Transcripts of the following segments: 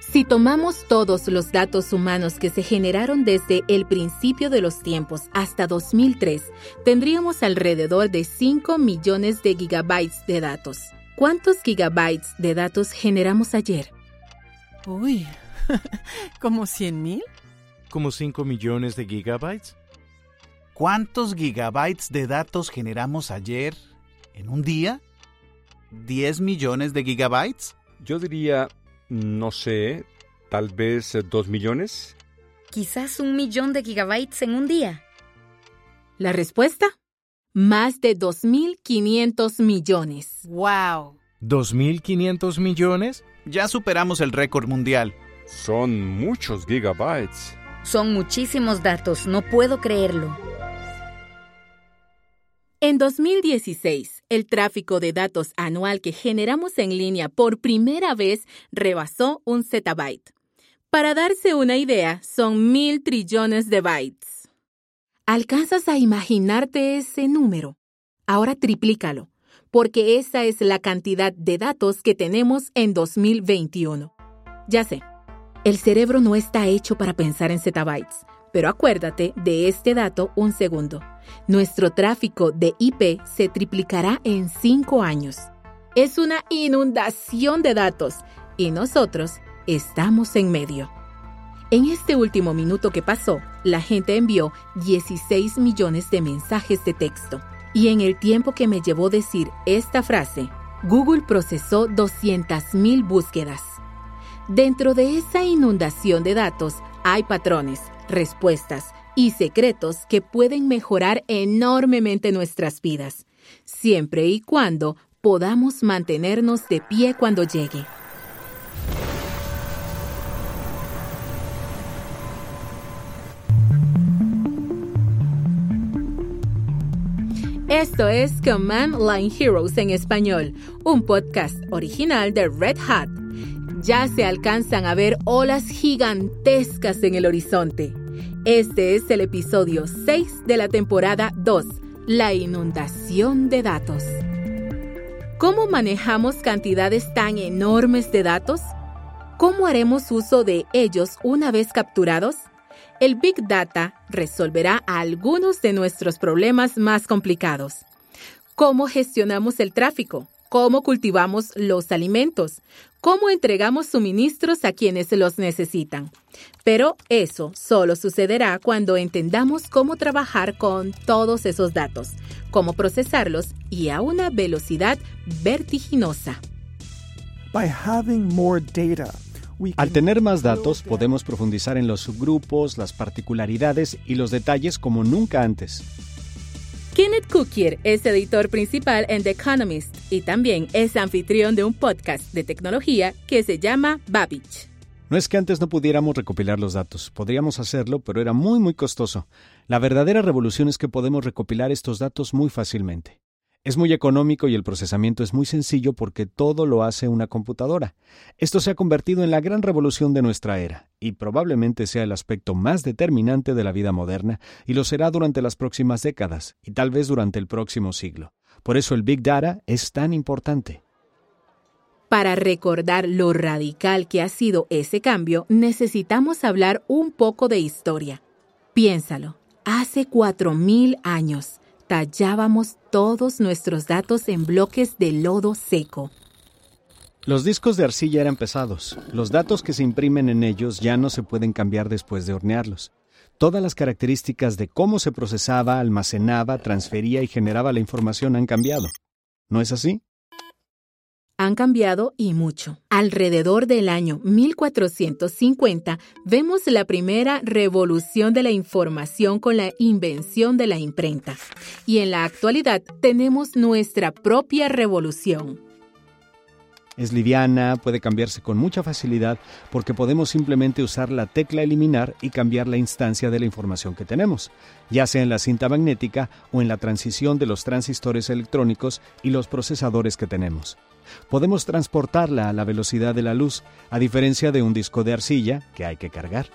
Si tomamos todos los datos humanos que se generaron desde el principio de los tiempos hasta 2003, tendríamos alrededor de 5 millones de gigabytes de datos. ¿Cuántos gigabytes de datos generamos ayer? Uy, ¿como 100 mil? ¿Como 5 millones de gigabytes? ¿Cuántos gigabytes de datos generamos ayer en un día? ¿10 millones de gigabytes? Yo diría, no sé, tal vez eh, dos millones. Quizás un millón de gigabytes en un día. La respuesta, más de 2.500 millones. ¡Wow! ¿2.500 millones? Ya superamos el récord mundial. Son muchos gigabytes. Son muchísimos datos, no puedo creerlo. En 2016, el tráfico de datos anual que generamos en línea por primera vez rebasó un zettabyte. Para darse una idea, son mil trillones de bytes. ¿Alcanzas a imaginarte ese número? Ahora triplícalo, porque esa es la cantidad de datos que tenemos en 2021. Ya sé, el cerebro no está hecho para pensar en zettabytes, pero acuérdate de este dato un segundo. Nuestro tráfico de IP se triplicará en cinco años. Es una inundación de datos y nosotros estamos en medio. En este último minuto que pasó, la gente envió 16 millones de mensajes de texto. Y en el tiempo que me llevó decir esta frase, Google procesó 200.000 búsquedas. Dentro de esa inundación de datos hay patrones, respuestas y secretos que pueden mejorar enormemente nuestras vidas, siempre y cuando podamos mantenernos de pie cuando llegue. Esto es Command Line Heroes en español, un podcast original de Red Hat. Ya se alcanzan a ver olas gigantescas en el horizonte. Este es el episodio 6 de la temporada 2, la inundación de datos. ¿Cómo manejamos cantidades tan enormes de datos? ¿Cómo haremos uso de ellos una vez capturados? El Big Data resolverá algunos de nuestros problemas más complicados. ¿Cómo gestionamos el tráfico? ¿Cómo cultivamos los alimentos? ¿Cómo entregamos suministros a quienes los necesitan? Pero eso solo sucederá cuando entendamos cómo trabajar con todos esos datos, cómo procesarlos y a una velocidad vertiginosa. By having more data, al tener más datos, podemos profundizar en los subgrupos, las particularidades y los detalles como nunca antes. Kenneth Cookier es editor principal en The Economist y también es anfitrión de un podcast de tecnología que se llama Babbage. No es que antes no pudiéramos recopilar los datos, podríamos hacerlo, pero era muy muy costoso. La verdadera revolución es que podemos recopilar estos datos muy fácilmente. Es muy económico y el procesamiento es muy sencillo porque todo lo hace una computadora. Esto se ha convertido en la gran revolución de nuestra era y probablemente sea el aspecto más determinante de la vida moderna y lo será durante las próximas décadas y tal vez durante el próximo siglo. Por eso el Big Data es tan importante. Para recordar lo radical que ha sido ese cambio, necesitamos hablar un poco de historia. Piénsalo, hace 4.000 años tallábamos todos nuestros datos en bloques de lodo seco. Los discos de arcilla eran pesados. Los datos que se imprimen en ellos ya no se pueden cambiar después de hornearlos. Todas las características de cómo se procesaba, almacenaba, transfería y generaba la información han cambiado. ¿No es así? Han cambiado y mucho. Alrededor del año 1450 vemos la primera revolución de la información con la invención de la imprenta. Y en la actualidad tenemos nuestra propia revolución. Es liviana, puede cambiarse con mucha facilidad porque podemos simplemente usar la tecla eliminar y cambiar la instancia de la información que tenemos, ya sea en la cinta magnética o en la transición de los transistores electrónicos y los procesadores que tenemos podemos transportarla a la velocidad de la luz, a diferencia de un disco de arcilla que hay que cargar.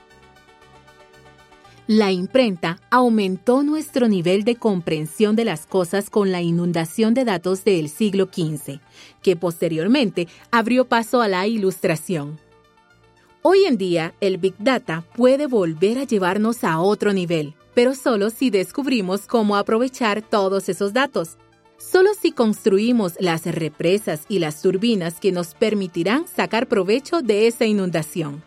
La imprenta aumentó nuestro nivel de comprensión de las cosas con la inundación de datos del siglo XV, que posteriormente abrió paso a la ilustración. Hoy en día, el Big Data puede volver a llevarnos a otro nivel, pero solo si descubrimos cómo aprovechar todos esos datos. Solo si construimos las represas y las turbinas que nos permitirán sacar provecho de esa inundación.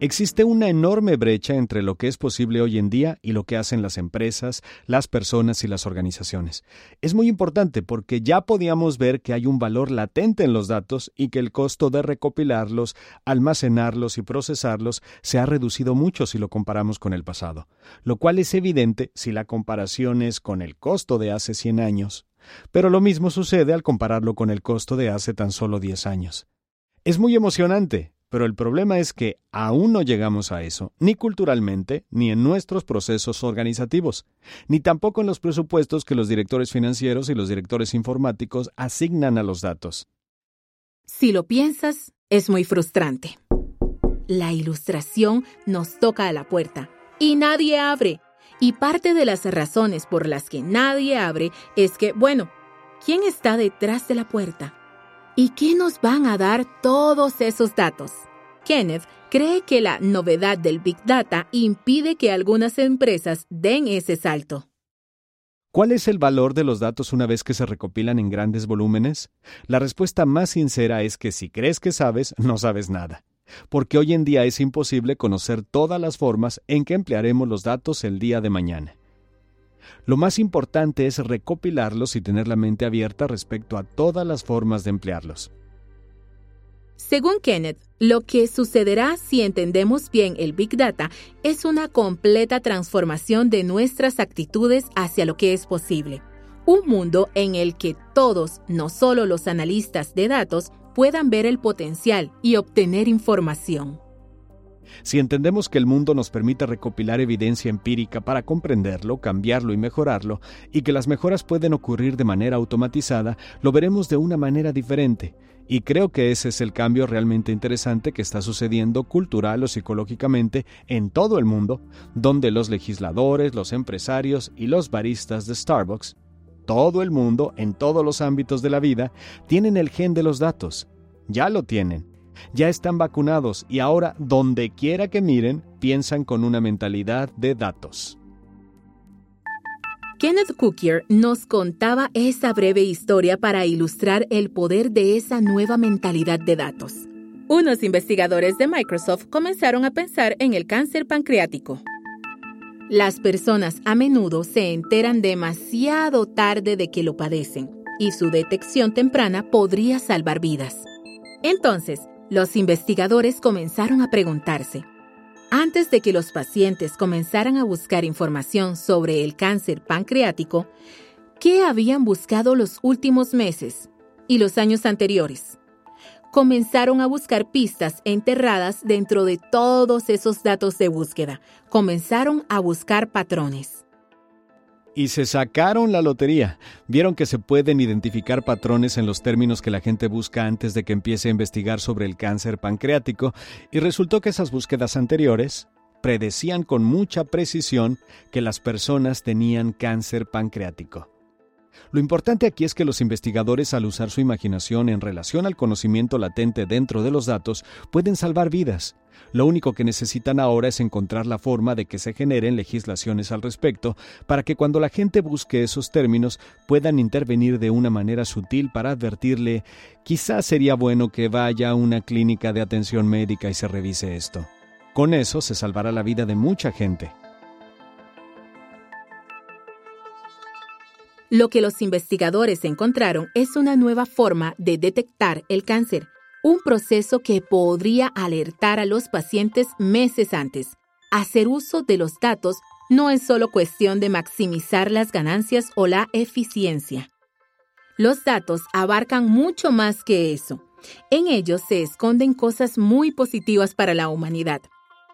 Existe una enorme brecha entre lo que es posible hoy en día y lo que hacen las empresas, las personas y las organizaciones. Es muy importante porque ya podíamos ver que hay un valor latente en los datos y que el costo de recopilarlos, almacenarlos y procesarlos se ha reducido mucho si lo comparamos con el pasado, lo cual es evidente si la comparación es con el costo de hace 100 años. Pero lo mismo sucede al compararlo con el costo de hace tan solo 10 años. Es muy emocionante, pero el problema es que aún no llegamos a eso, ni culturalmente, ni en nuestros procesos organizativos, ni tampoco en los presupuestos que los directores financieros y los directores informáticos asignan a los datos. Si lo piensas, es muy frustrante. La ilustración nos toca a la puerta y nadie abre. Y parte de las razones por las que nadie abre es que, bueno, ¿quién está detrás de la puerta? ¿Y qué nos van a dar todos esos datos? Kenneth cree que la novedad del Big Data impide que algunas empresas den ese salto. ¿Cuál es el valor de los datos una vez que se recopilan en grandes volúmenes? La respuesta más sincera es que si crees que sabes, no sabes nada, porque hoy en día es imposible conocer todas las formas en que emplearemos los datos el día de mañana. Lo más importante es recopilarlos y tener la mente abierta respecto a todas las formas de emplearlos. Según Kenneth, lo que sucederá si entendemos bien el Big Data es una completa transformación de nuestras actitudes hacia lo que es posible. Un mundo en el que todos, no solo los analistas de datos, puedan ver el potencial y obtener información. Si entendemos que el mundo nos permite recopilar evidencia empírica para comprenderlo, cambiarlo y mejorarlo, y que las mejoras pueden ocurrir de manera automatizada, lo veremos de una manera diferente. Y creo que ese es el cambio realmente interesante que está sucediendo cultural o psicológicamente en todo el mundo, donde los legisladores, los empresarios y los baristas de Starbucks, todo el mundo, en todos los ámbitos de la vida, tienen el gen de los datos. Ya lo tienen ya están vacunados y ahora, donde quiera que miren, piensan con una mentalidad de datos. Kenneth Cookier nos contaba esa breve historia para ilustrar el poder de esa nueva mentalidad de datos. Unos investigadores de Microsoft comenzaron a pensar en el cáncer pancreático. Las personas a menudo se enteran demasiado tarde de que lo padecen y su detección temprana podría salvar vidas. Entonces, los investigadores comenzaron a preguntarse, antes de que los pacientes comenzaran a buscar información sobre el cáncer pancreático, ¿qué habían buscado los últimos meses y los años anteriores? Comenzaron a buscar pistas enterradas dentro de todos esos datos de búsqueda. Comenzaron a buscar patrones y se sacaron la lotería. Vieron que se pueden identificar patrones en los términos que la gente busca antes de que empiece a investigar sobre el cáncer pancreático y resultó que esas búsquedas anteriores predecían con mucha precisión que las personas tenían cáncer pancreático. Lo importante aquí es que los investigadores, al usar su imaginación en relación al conocimiento latente dentro de los datos, pueden salvar vidas. Lo único que necesitan ahora es encontrar la forma de que se generen legislaciones al respecto, para que cuando la gente busque esos términos puedan intervenir de una manera sutil para advertirle, quizás sería bueno que vaya a una clínica de atención médica y se revise esto. Con eso se salvará la vida de mucha gente. Lo que los investigadores encontraron es una nueva forma de detectar el cáncer, un proceso que podría alertar a los pacientes meses antes. Hacer uso de los datos no es solo cuestión de maximizar las ganancias o la eficiencia. Los datos abarcan mucho más que eso. En ellos se esconden cosas muy positivas para la humanidad.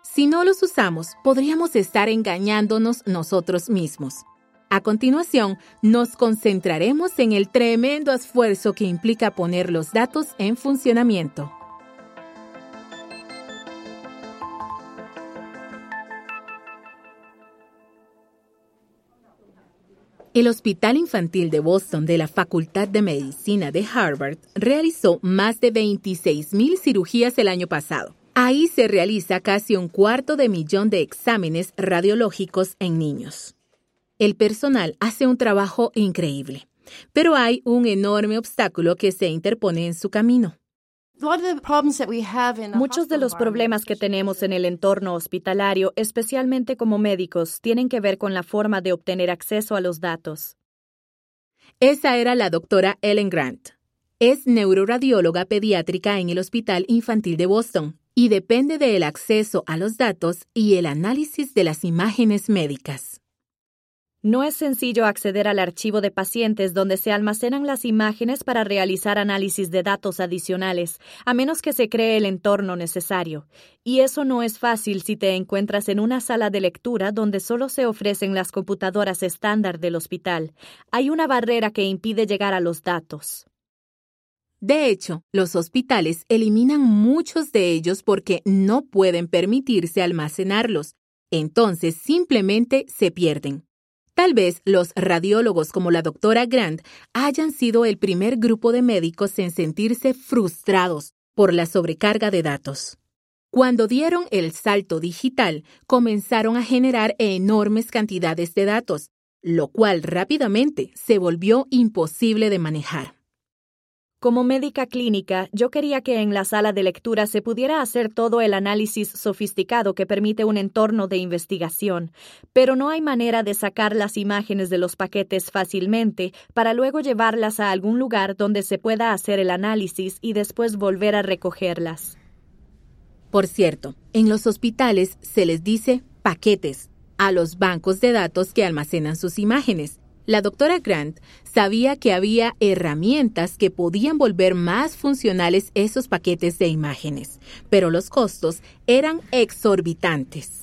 Si no los usamos, podríamos estar engañándonos nosotros mismos. A continuación, nos concentraremos en el tremendo esfuerzo que implica poner los datos en funcionamiento. El Hospital Infantil de Boston de la Facultad de Medicina de Harvard realizó más de 26.000 cirugías el año pasado. Ahí se realiza casi un cuarto de millón de exámenes radiológicos en niños. El personal hace un trabajo increíble, pero hay un enorme obstáculo que se interpone en su camino. Muchos de los problemas que tenemos en el entorno hospitalario, especialmente como médicos, tienen que ver con la forma de obtener acceso a los datos. Esa era la doctora Ellen Grant. Es neuroradióloga pediátrica en el Hospital Infantil de Boston y depende del acceso a los datos y el análisis de las imágenes médicas. No es sencillo acceder al archivo de pacientes donde se almacenan las imágenes para realizar análisis de datos adicionales, a menos que se cree el entorno necesario. Y eso no es fácil si te encuentras en una sala de lectura donde solo se ofrecen las computadoras estándar del hospital. Hay una barrera que impide llegar a los datos. De hecho, los hospitales eliminan muchos de ellos porque no pueden permitirse almacenarlos. Entonces simplemente se pierden. Tal vez los radiólogos como la doctora Grant hayan sido el primer grupo de médicos en sentirse frustrados por la sobrecarga de datos. Cuando dieron el salto digital, comenzaron a generar enormes cantidades de datos, lo cual rápidamente se volvió imposible de manejar. Como médica clínica, yo quería que en la sala de lectura se pudiera hacer todo el análisis sofisticado que permite un entorno de investigación, pero no hay manera de sacar las imágenes de los paquetes fácilmente para luego llevarlas a algún lugar donde se pueda hacer el análisis y después volver a recogerlas. Por cierto, en los hospitales se les dice paquetes a los bancos de datos que almacenan sus imágenes la doctora Grant sabía que había herramientas que podían volver más funcionales esos paquetes de imágenes, pero los costos eran exorbitantes.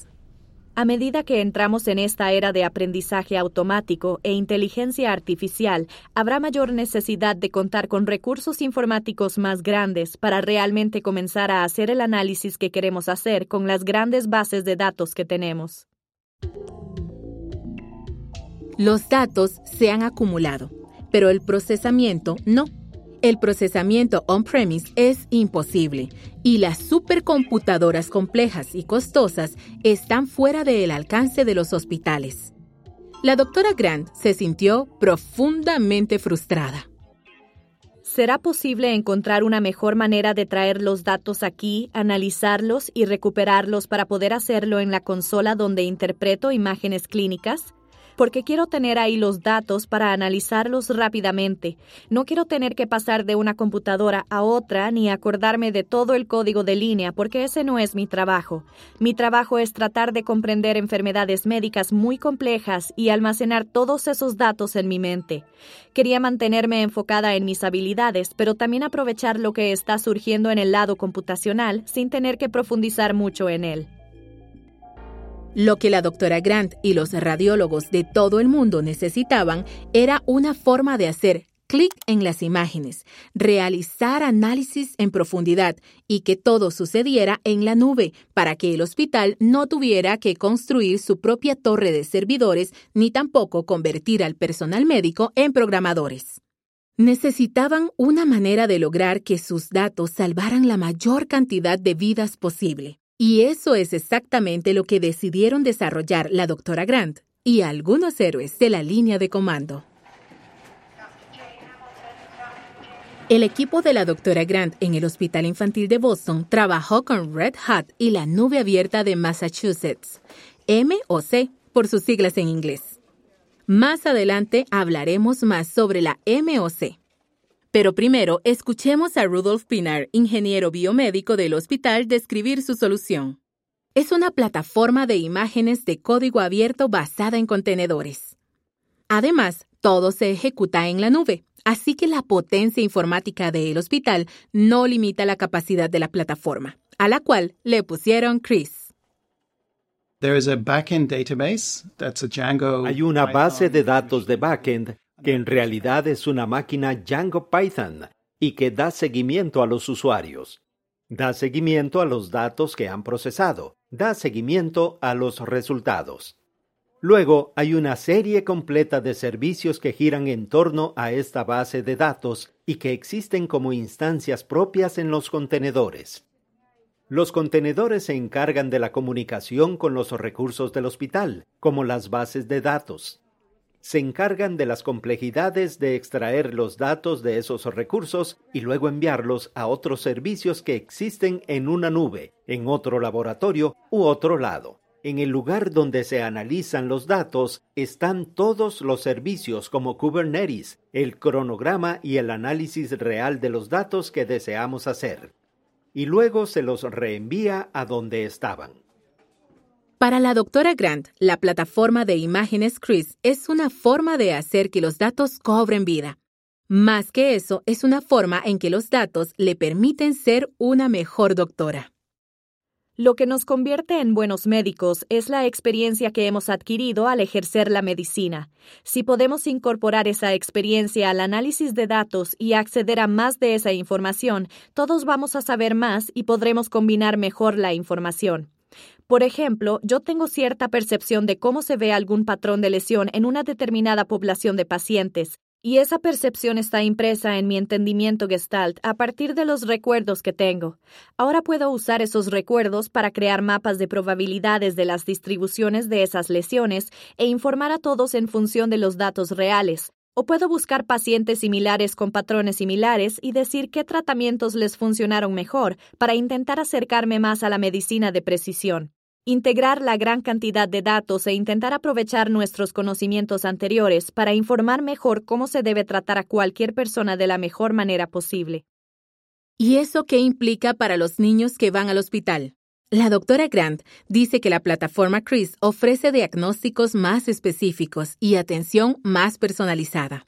A medida que entramos en esta era de aprendizaje automático e inteligencia artificial, habrá mayor necesidad de contar con recursos informáticos más grandes para realmente comenzar a hacer el análisis que queremos hacer con las grandes bases de datos que tenemos. Los datos se han acumulado, pero el procesamiento no. El procesamiento on-premise es imposible y las supercomputadoras complejas y costosas están fuera del alcance de los hospitales. La doctora Grant se sintió profundamente frustrada. ¿Será posible encontrar una mejor manera de traer los datos aquí, analizarlos y recuperarlos para poder hacerlo en la consola donde interpreto imágenes clínicas? Porque quiero tener ahí los datos para analizarlos rápidamente. No quiero tener que pasar de una computadora a otra ni acordarme de todo el código de línea, porque ese no es mi trabajo. Mi trabajo es tratar de comprender enfermedades médicas muy complejas y almacenar todos esos datos en mi mente. Quería mantenerme enfocada en mis habilidades, pero también aprovechar lo que está surgiendo en el lado computacional sin tener que profundizar mucho en él. Lo que la doctora Grant y los radiólogos de todo el mundo necesitaban era una forma de hacer clic en las imágenes, realizar análisis en profundidad y que todo sucediera en la nube para que el hospital no tuviera que construir su propia torre de servidores ni tampoco convertir al personal médico en programadores. Necesitaban una manera de lograr que sus datos salvaran la mayor cantidad de vidas posible. Y eso es exactamente lo que decidieron desarrollar la doctora Grant y algunos héroes de la línea de comando. El equipo de la doctora Grant en el Hospital Infantil de Boston trabajó con Red Hat y la nube abierta de Massachusetts, MOC por sus siglas en inglés. Más adelante hablaremos más sobre la MOC. Pero primero, escuchemos a Rudolf Pinar, ingeniero biomédico del hospital, describir su solución. Es una plataforma de imágenes de código abierto basada en contenedores. Además, todo se ejecuta en la nube, así que la potencia informática del hospital no limita la capacidad de la plataforma, a la cual le pusieron Chris. Hay una base de datos de backend que en realidad es una máquina Django Python y que da seguimiento a los usuarios. Da seguimiento a los datos que han procesado. Da seguimiento a los resultados. Luego hay una serie completa de servicios que giran en torno a esta base de datos y que existen como instancias propias en los contenedores. Los contenedores se encargan de la comunicación con los recursos del hospital, como las bases de datos. Se encargan de las complejidades de extraer los datos de esos recursos y luego enviarlos a otros servicios que existen en una nube, en otro laboratorio u otro lado. En el lugar donde se analizan los datos están todos los servicios como Kubernetes, el cronograma y el análisis real de los datos que deseamos hacer. Y luego se los reenvía a donde estaban. Para la doctora Grant, la plataforma de imágenes CRIS es una forma de hacer que los datos cobren vida. Más que eso, es una forma en que los datos le permiten ser una mejor doctora. Lo que nos convierte en buenos médicos es la experiencia que hemos adquirido al ejercer la medicina. Si podemos incorporar esa experiencia al análisis de datos y acceder a más de esa información, todos vamos a saber más y podremos combinar mejor la información. Por ejemplo, yo tengo cierta percepción de cómo se ve algún patrón de lesión en una determinada población de pacientes, y esa percepción está impresa en mi entendimiento gestalt a partir de los recuerdos que tengo. Ahora puedo usar esos recuerdos para crear mapas de probabilidades de las distribuciones de esas lesiones e informar a todos en función de los datos reales. O puedo buscar pacientes similares con patrones similares y decir qué tratamientos les funcionaron mejor para intentar acercarme más a la medicina de precisión integrar la gran cantidad de datos e intentar aprovechar nuestros conocimientos anteriores para informar mejor cómo se debe tratar a cualquier persona de la mejor manera posible. ¿Y eso qué implica para los niños que van al hospital? La doctora Grant dice que la plataforma CRIS ofrece diagnósticos más específicos y atención más personalizada.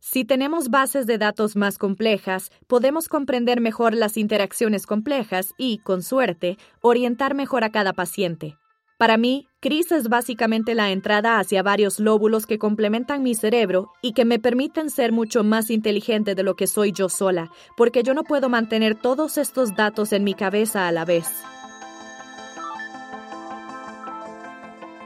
Si tenemos bases de datos más complejas, podemos comprender mejor las interacciones complejas y, con suerte, orientar mejor a cada paciente. Para mí, CRIS es básicamente la entrada hacia varios lóbulos que complementan mi cerebro y que me permiten ser mucho más inteligente de lo que soy yo sola, porque yo no puedo mantener todos estos datos en mi cabeza a la vez.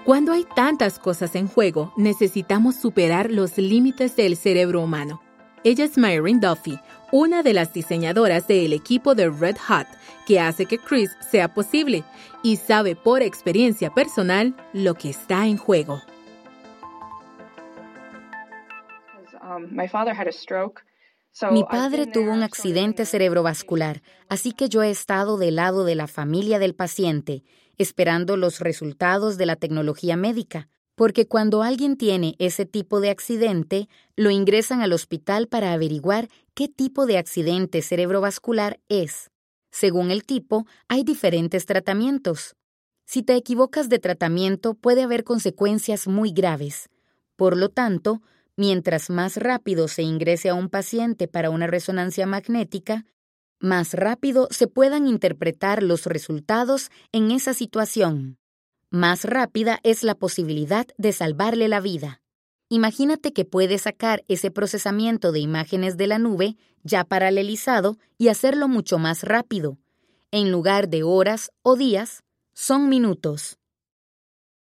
Cuando hay tantas cosas en juego, necesitamos superar los límites del cerebro humano. Ella es Myron Duffy, una de las diseñadoras del equipo de Red Hat, que hace que Chris sea posible y sabe por experiencia personal lo que está en juego. Mi padre tuvo un accidente cerebrovascular, así que yo he estado del lado de la familia del paciente esperando los resultados de la tecnología médica, porque cuando alguien tiene ese tipo de accidente, lo ingresan al hospital para averiguar qué tipo de accidente cerebrovascular es. Según el tipo, hay diferentes tratamientos. Si te equivocas de tratamiento puede haber consecuencias muy graves. Por lo tanto, mientras más rápido se ingrese a un paciente para una resonancia magnética, más rápido se puedan interpretar los resultados en esa situación. Más rápida es la posibilidad de salvarle la vida. Imagínate que puedes sacar ese procesamiento de imágenes de la nube ya paralelizado y hacerlo mucho más rápido. En lugar de horas o días, son minutos.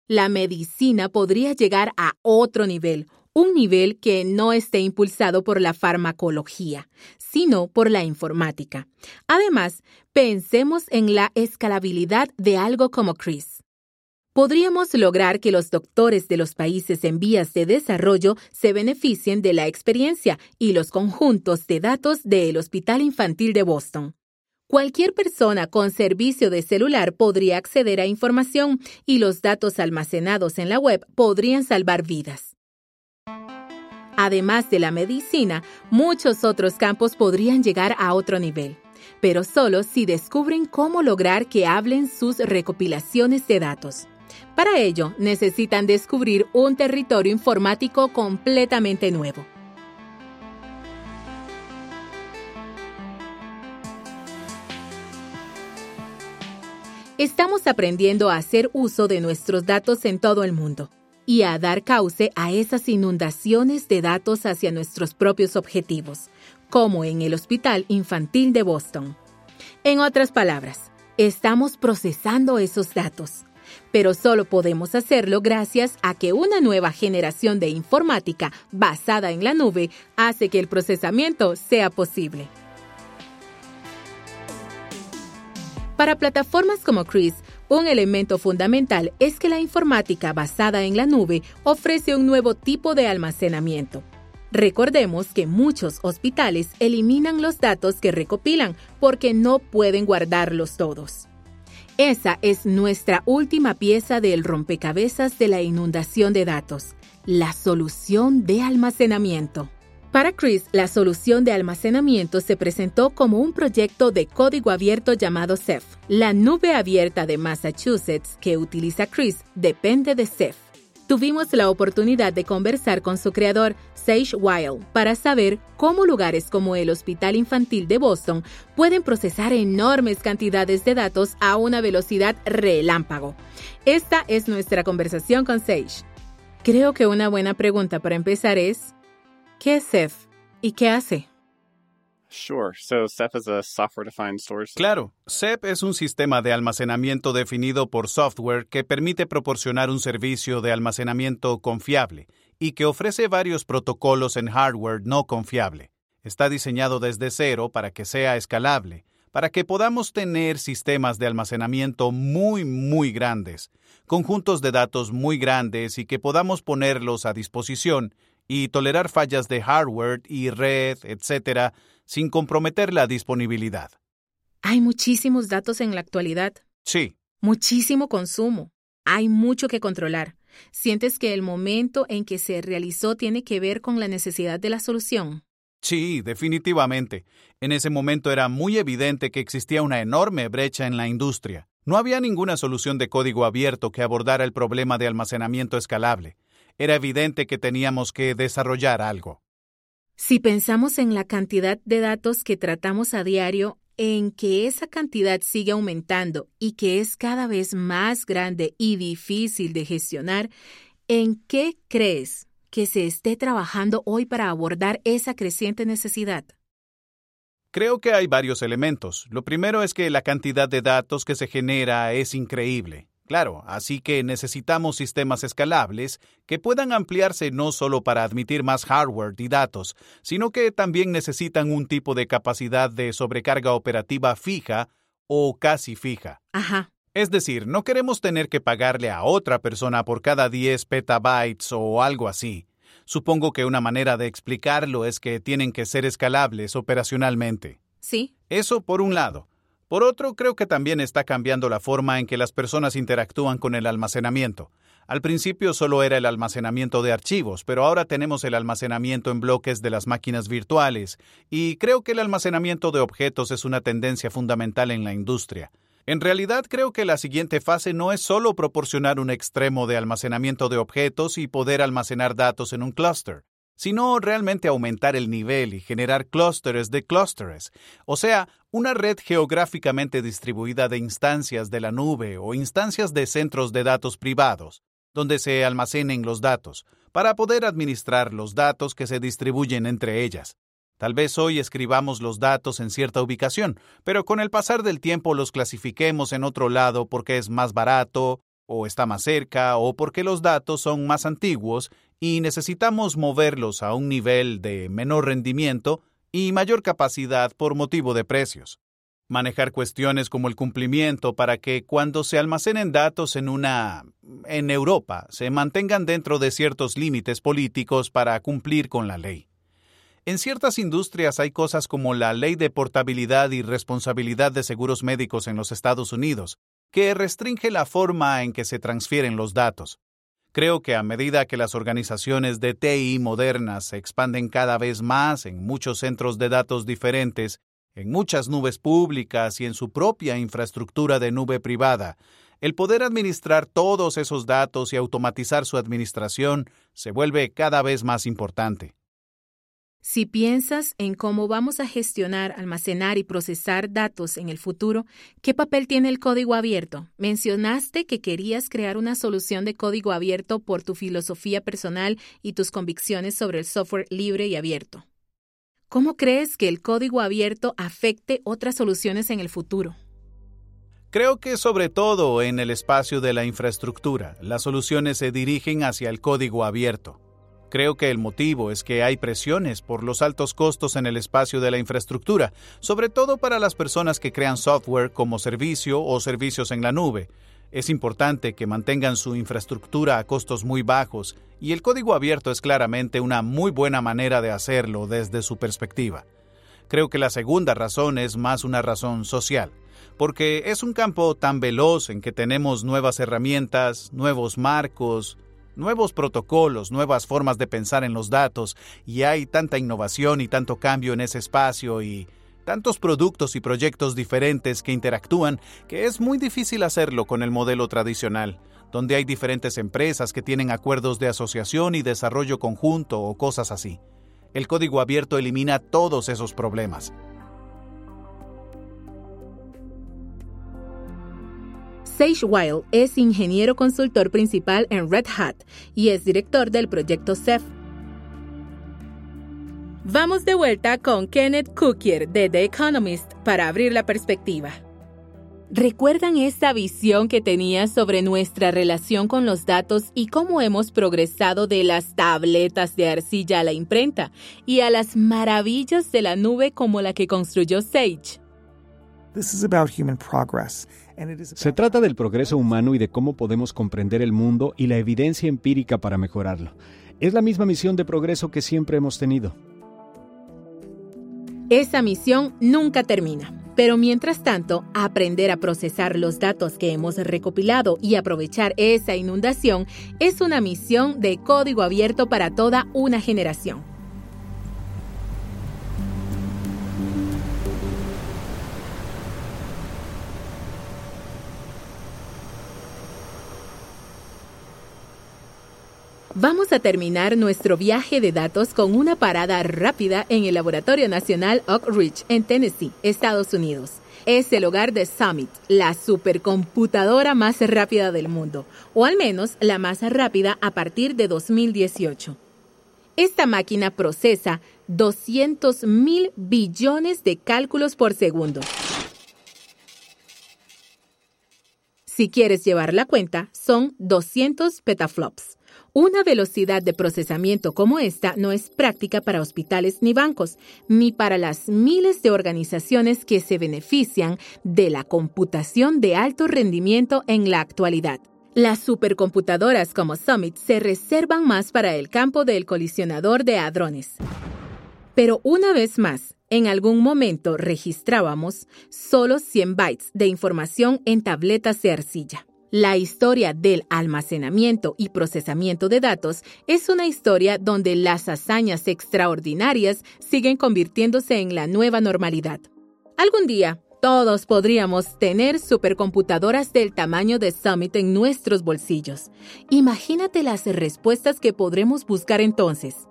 La medicina podría llegar a otro nivel, un nivel que no esté impulsado por la farmacología, sino por la informática. Además, pensemos en la escalabilidad de algo como CRIS. Podríamos lograr que los doctores de los países en vías de desarrollo se beneficien de la experiencia y los conjuntos de datos del Hospital Infantil de Boston. Cualquier persona con servicio de celular podría acceder a información y los datos almacenados en la web podrían salvar vidas. Además de la medicina, muchos otros campos podrían llegar a otro nivel, pero solo si descubren cómo lograr que hablen sus recopilaciones de datos. Para ello, necesitan descubrir un territorio informático completamente nuevo. Estamos aprendiendo a hacer uso de nuestros datos en todo el mundo y a dar cauce a esas inundaciones de datos hacia nuestros propios objetivos, como en el Hospital Infantil de Boston. En otras palabras, estamos procesando esos datos. pero solo podemos hacerlo gracias a que una nueva generación de informática basada en la nube hace que el procesamiento sea posible. Para plataformas como Chris, un elemento fundamental es que la informática basada en la nube ofrece un nuevo tipo de almacenamiento. Recordemos que muchos hospitales eliminan los datos que recopilan porque no pueden guardarlos todos. Esa es nuestra última pieza del rompecabezas de la inundación de datos, la solución de almacenamiento. Para Chris, la solución de almacenamiento se presentó como un proyecto de código abierto llamado Ceph. La nube abierta de Massachusetts que utiliza Chris depende de Ceph. Tuvimos la oportunidad de conversar con su creador, Sage Weil, para saber cómo lugares como el Hospital Infantil de Boston pueden procesar enormes cantidades de datos a una velocidad relámpago. Esta es nuestra conversación con Sage. Creo que una buena pregunta para empezar es, ¿Qué es Ceph y qué hace? Claro, Ceph es un sistema de almacenamiento definido por software que permite proporcionar un servicio de almacenamiento confiable y que ofrece varios protocolos en hardware no confiable. Está diseñado desde cero para que sea escalable, para que podamos tener sistemas de almacenamiento muy, muy grandes, conjuntos de datos muy grandes y que podamos ponerlos a disposición y tolerar fallas de hardware y red, etc., sin comprometer la disponibilidad. Hay muchísimos datos en la actualidad. Sí. Muchísimo consumo. Hay mucho que controlar. ¿Sientes que el momento en que se realizó tiene que ver con la necesidad de la solución? Sí, definitivamente. En ese momento era muy evidente que existía una enorme brecha en la industria. No había ninguna solución de código abierto que abordara el problema de almacenamiento escalable era evidente que teníamos que desarrollar algo. Si pensamos en la cantidad de datos que tratamos a diario, en que esa cantidad sigue aumentando y que es cada vez más grande y difícil de gestionar, ¿en qué crees que se esté trabajando hoy para abordar esa creciente necesidad? Creo que hay varios elementos. Lo primero es que la cantidad de datos que se genera es increíble. Claro, así que necesitamos sistemas escalables que puedan ampliarse no solo para admitir más hardware y datos, sino que también necesitan un tipo de capacidad de sobrecarga operativa fija o casi fija. Ajá. Es decir, no queremos tener que pagarle a otra persona por cada 10 petabytes o algo así. Supongo que una manera de explicarlo es que tienen que ser escalables operacionalmente. Sí. Eso por un lado. Por otro, creo que también está cambiando la forma en que las personas interactúan con el almacenamiento. Al principio solo era el almacenamiento de archivos, pero ahora tenemos el almacenamiento en bloques de las máquinas virtuales, y creo que el almacenamiento de objetos es una tendencia fundamental en la industria. En realidad creo que la siguiente fase no es solo proporcionar un extremo de almacenamiento de objetos y poder almacenar datos en un clúster sino realmente aumentar el nivel y generar clústeres de clústeres, o sea, una red geográficamente distribuida de instancias de la nube o instancias de centros de datos privados, donde se almacenen los datos, para poder administrar los datos que se distribuyen entre ellas. Tal vez hoy escribamos los datos en cierta ubicación, pero con el pasar del tiempo los clasifiquemos en otro lado porque es más barato, o está más cerca, o porque los datos son más antiguos y necesitamos moverlos a un nivel de menor rendimiento y mayor capacidad por motivo de precios. Manejar cuestiones como el cumplimiento para que cuando se almacenen datos en una en Europa se mantengan dentro de ciertos límites políticos para cumplir con la ley. En ciertas industrias hay cosas como la ley de portabilidad y responsabilidad de seguros médicos en los Estados Unidos, que restringe la forma en que se transfieren los datos. Creo que a medida que las organizaciones de TI modernas se expanden cada vez más en muchos centros de datos diferentes, en muchas nubes públicas y en su propia infraestructura de nube privada, el poder administrar todos esos datos y automatizar su administración se vuelve cada vez más importante. Si piensas en cómo vamos a gestionar, almacenar y procesar datos en el futuro, ¿qué papel tiene el código abierto? Mencionaste que querías crear una solución de código abierto por tu filosofía personal y tus convicciones sobre el software libre y abierto. ¿Cómo crees que el código abierto afecte otras soluciones en el futuro? Creo que sobre todo en el espacio de la infraestructura, las soluciones se dirigen hacia el código abierto. Creo que el motivo es que hay presiones por los altos costos en el espacio de la infraestructura, sobre todo para las personas que crean software como servicio o servicios en la nube. Es importante que mantengan su infraestructura a costos muy bajos y el código abierto es claramente una muy buena manera de hacerlo desde su perspectiva. Creo que la segunda razón es más una razón social porque es un campo tan veloz en que tenemos nuevas herramientas, nuevos marcos, nuevos protocolos, nuevas formas de pensar en los datos, y hay tanta innovación y tanto cambio en ese espacio y tantos productos y proyectos diferentes que interactúan que es muy difícil hacerlo con el modelo tradicional, donde hay diferentes empresas que tienen acuerdos de asociación y desarrollo conjunto o cosas así. El código abierto elimina todos esos problemas. Sage Weil es ingeniero consultor principal en Red Hat y es director del proyecto CEF. Vamos de vuelta con Kenneth Cookier de The Economist para abrir la perspectiva. ¿Recuerdan esa visión que tenía sobre nuestra relación con los datos y cómo hemos progresado de las tabletas de arcilla a la imprenta y a las maravillas de la nube como la que construyó Sage? This is about human progress se trata del progreso humano y de cómo podemos comprender el mundo y la evidencia empírica para mejorarlo. Es la misma misión de progreso que siempre hemos tenido. Esa misión nunca termina, pero mientras tanto, aprender a procesar los datos que hemos recopilado y aprovechar esa inundación es una misión de código abierto para toda una generación. Vamos a terminar nuestro viaje de datos con una parada rápida en el Laboratorio Nacional Oak Ridge, en Tennessee, Estados Unidos. Es el hogar de Summit, la supercomputadora más rápida del mundo, o al menos la más rápida a partir de 2018. Esta máquina procesa 200 mil billones de cálculos por segundo. Si quieres llevar la cuenta, son 200 petaflops. Una velocidad de procesamiento como esta no es práctica para hospitales ni bancos, ni para las miles de organizaciones que se benefician de la computación de alto rendimiento en la actualidad. Las supercomputadoras como Summit se reservan más para el campo del colisionador de hadrones. Pero una vez más, en algún momento registrábamos solo 100 bytes de información en tabletas de arcilla. La historia del almacenamiento y procesamiento de datos es una historia donde las hazañas extraordinarias siguen convirtiéndose en la nueva normalidad. Algún día, todos podríamos tener supercomputadoras del tamaño de Summit en nuestros bolsillos. Imagínate las respuestas que podremos buscar entonces.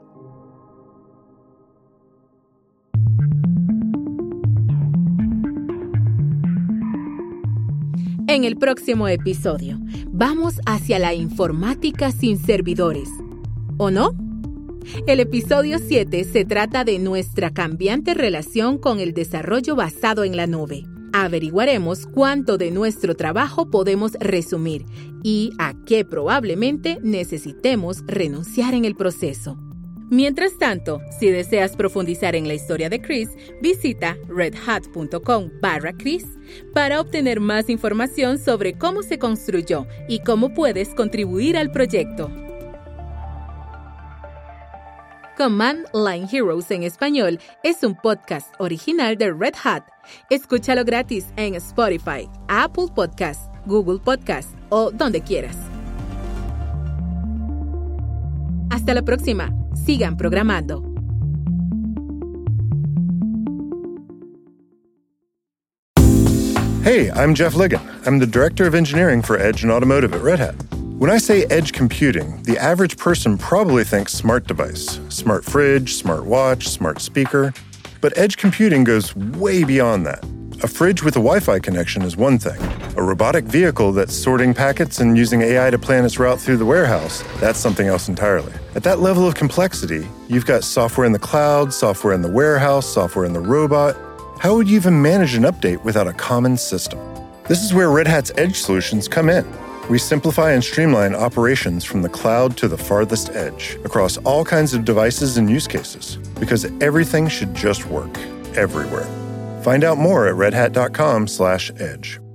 En el próximo episodio, vamos hacia la informática sin servidores. ¿O no? El episodio 7 se trata de nuestra cambiante relación con el desarrollo basado en la nube. Averiguaremos cuánto de nuestro trabajo podemos resumir y a qué probablemente necesitemos renunciar en el proceso. Mientras tanto, si deseas profundizar en la historia de Chris, visita redhat.com barra Chris para obtener más información sobre cómo se construyó y cómo puedes contribuir al proyecto. Command Line Heroes en español es un podcast original de Red Hat. Escúchalo gratis en Spotify, Apple Podcast, Google Podcast o donde quieras. Hasta la próxima. Sigan programando. Hey, I'm Jeff Ligon. I'm the Director of Engineering for Edge and Automotive at Red Hat. When I say edge computing, the average person probably thinks smart device, smart fridge, smart watch, smart speaker. But edge computing goes way beyond that. A fridge with a Wi Fi connection is one thing. A robotic vehicle that's sorting packets and using AI to plan its route through the warehouse, that's something else entirely. At that level of complexity, you've got software in the cloud, software in the warehouse, software in the robot. How would you even manage an update without a common system? This is where Red Hat's Edge solutions come in. We simplify and streamline operations from the cloud to the farthest edge across all kinds of devices and use cases because everything should just work everywhere. Find out more at redhat.com/edge.